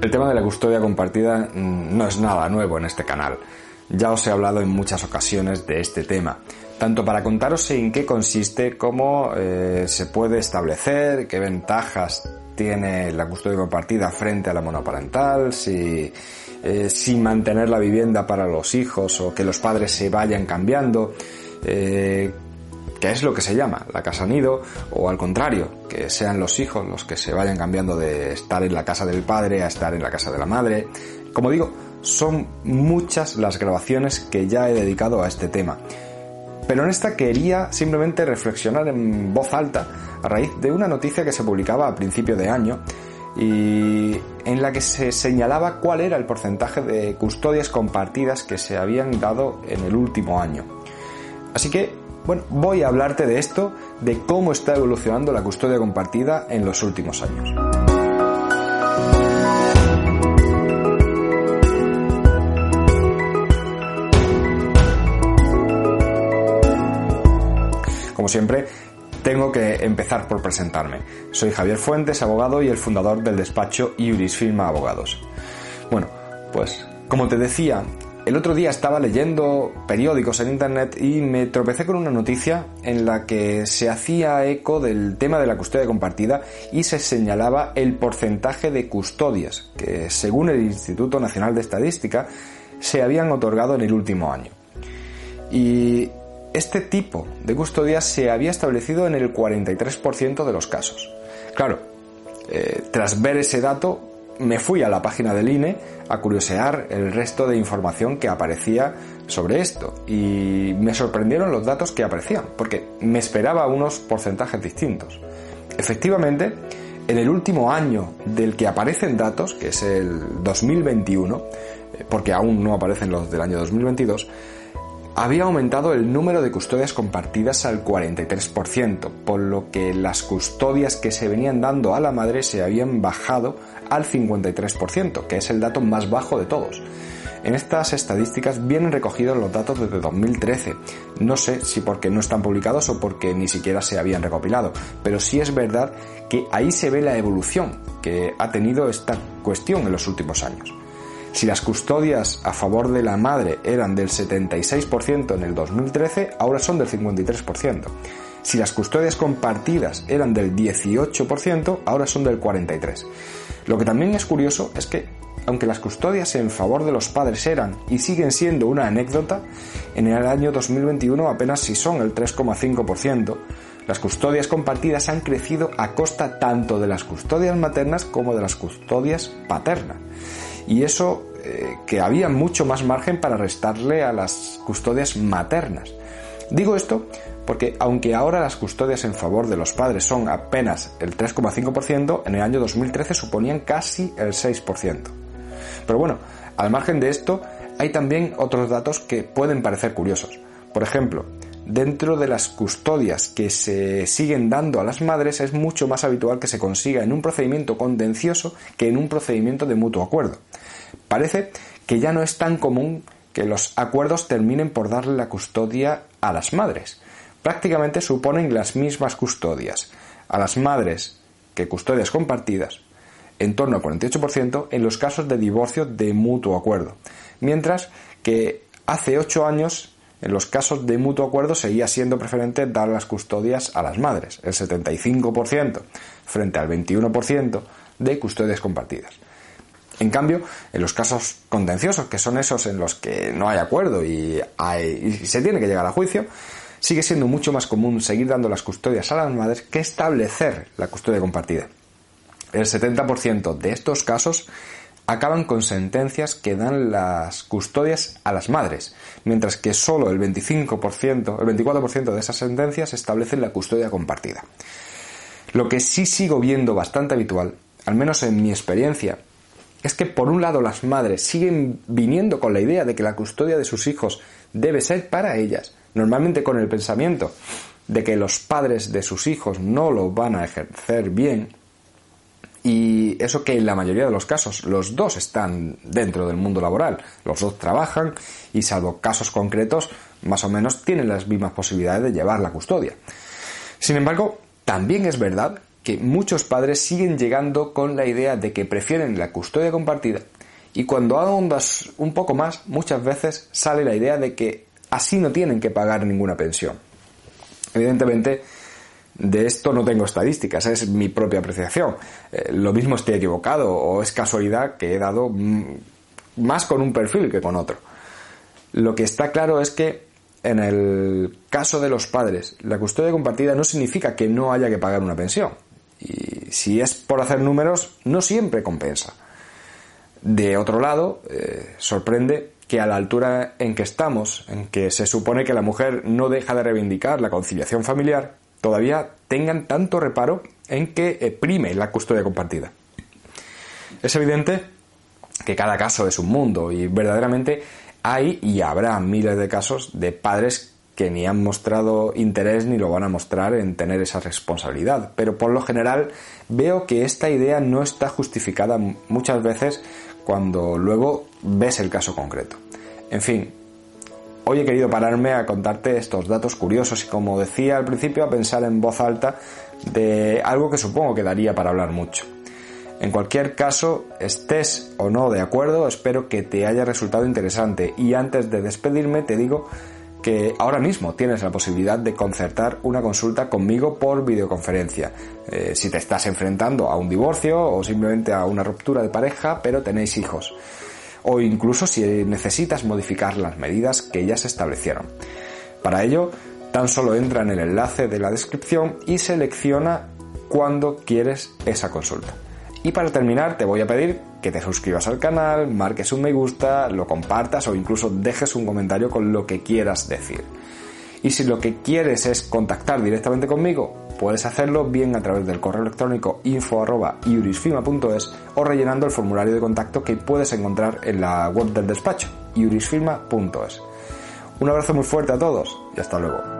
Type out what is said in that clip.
El tema de la custodia compartida mm, no es nada nuevo en este canal. Ya os he hablado en muchas ocasiones de este tema, tanto para contaros en qué consiste, cómo eh, se puede establecer, qué ventajas tiene la custodia compartida frente a la monoparental, si, eh, mantener la vivienda para los hijos o que los padres se vayan cambiando, eh, que es lo que se llama la casa nido, o al contrario, que sean los hijos los que se vayan cambiando de estar en la casa del padre a estar en la casa de la madre. Como digo, son muchas las grabaciones que ya he dedicado a este tema. Pero en esta quería simplemente reflexionar en voz alta a raíz de una noticia que se publicaba a principio de año y en la que se señalaba cuál era el porcentaje de custodias compartidas que se habían dado en el último año. Así que bueno, voy a hablarte de esto, de cómo está evolucionando la custodia compartida en los últimos años. Como siempre, tengo que empezar por presentarme. Soy Javier Fuentes, abogado y el fundador del despacho Iuris Firma Abogados. Bueno, pues como te decía, el otro día estaba leyendo periódicos en internet y me tropecé con una noticia en la que se hacía eco del tema de la custodia compartida y se señalaba el porcentaje de custodias que, según el Instituto Nacional de Estadística, se habían otorgado en el último año. Y este tipo de custodias se había establecido en el 43% de los casos. Claro, eh, tras ver ese dato, me fui a la página del INE a curiosear el resto de información que aparecía sobre esto y me sorprendieron los datos que aparecían, porque me esperaba unos porcentajes distintos. Efectivamente, en el último año del que aparecen datos, que es el 2021, eh, porque aún no aparecen los del año 2022, había aumentado el número de custodias compartidas al 43%, por lo que las custodias que se venían dando a la madre se habían bajado al 53%, que es el dato más bajo de todos. En estas estadísticas vienen recogidos los datos desde 2013. No sé si porque no están publicados o porque ni siquiera se habían recopilado, pero sí es verdad que ahí se ve la evolución que ha tenido esta cuestión en los últimos años. Si las custodias a favor de la madre eran del 76% en el 2013, ahora son del 53%. Si las custodias compartidas eran del 18%, ahora son del 43%. Lo que también es curioso es que, aunque las custodias en favor de los padres eran y siguen siendo una anécdota, en el año 2021 apenas si son el 3,5%, las custodias compartidas han crecido a costa tanto de las custodias maternas como de las custodias paternas y eso eh, que había mucho más margen para restarle a las custodias maternas. Digo esto porque aunque ahora las custodias en favor de los padres son apenas el 3,5%, en el año 2013 suponían casi el 6%. Pero bueno, al margen de esto, hay también otros datos que pueden parecer curiosos. Por ejemplo, dentro de las custodias que se siguen dando a las madres es mucho más habitual que se consiga en un procedimiento contencioso que en un procedimiento de mutuo acuerdo. Parece que ya no es tan común que los acuerdos terminen por darle la custodia a las madres. Prácticamente suponen las mismas custodias a las madres que custodias compartidas, en torno al 48% en los casos de divorcio de mutuo acuerdo, mientras que hace 8 años en los casos de mutuo acuerdo seguía siendo preferente dar las custodias a las madres, el 75% frente al 21% de custodias compartidas. En cambio, en los casos contenciosos, que son esos en los que no hay acuerdo y, se tiene que llegar a juicio, sigue siendo mucho más común seguir dando las custodias a las madres que establecer la custodia compartida. El 70% de estos casos acaban con sentencias que dan las custodias a las madres, mientras que solo el 25%, el 24% de esas sentencias establecen la custodia compartida. Lo que sí sigo viendo bastante habitual, al menos en mi experiencia, es que por un lado las madres siguen viniendo con la idea de que la custodia de sus hijos debe ser para ellas, normalmente con el pensamiento de que los padres de sus hijos no lo van a ejercer bien, y eso que en la mayoría de los casos los dos están dentro del mundo laboral, los dos trabajan y salvo casos concretos más o menos tienen las mismas posibilidades de llevar la custodia. Sin embargo, también es verdad que muchos padres siguen llegando con la idea de que prefieren la custodia compartida y cuando ahondas un poco más, muchas veces sale la idea de que así no tienen que pagar ninguna pensión. Evidentemente, de esto no tengo estadísticas, es mi propia apreciación. Eh, lo mismo estoy equivocado o es casualidad que he dado mm, más con un perfil que con otro. Lo que está claro es que en el caso de los padres, la custodia compartida no significa que no haya que pagar una pensión. Y si es por hacer números, no siempre compensa. De otro lado, eh, sorprende que a la altura en que estamos, en que se supone que la mujer no deja de reivindicar la conciliación familiar, todavía tengan tanto reparo en que eh, prime la custodia compartida. Es evidente que cada caso es un mundo y verdaderamente hay y habrá miles de casos de padres que ni han mostrado interés ni lo van a mostrar en tener esa responsabilidad. Pero por lo general veo que esta idea no está justificada muchas veces cuando luego ves el caso concreto. En fin, hoy he querido pararme a contarte estos datos curiosos y como decía al principio a pensar en voz alta de algo que supongo que daría para hablar mucho. En cualquier caso, estés o no de acuerdo, espero que te haya resultado interesante y antes de despedirme te digo que ahora mismo tienes la posibilidad de concertar una consulta conmigo por videoconferencia. Eh, si te estás enfrentando a un divorcio o simplemente a una ruptura de pareja, pero tenéis hijos. O incluso si necesitas modificar las medidas que ya se establecieron. Para ello, tan solo entra en el enlace de la descripción y selecciona cuándo quieres esa consulta. Y para terminar te voy a pedir que te suscribas al canal, marques un me gusta, lo compartas o incluso dejes un comentario con lo que quieras decir. Y si lo que quieres es contactar directamente conmigo, puedes hacerlo bien a través del correo electrónico info.iurisfirma.es o rellenando el formulario de contacto que puedes encontrar en la web del despacho, iurisfirma.es. Un abrazo muy fuerte a todos y hasta luego.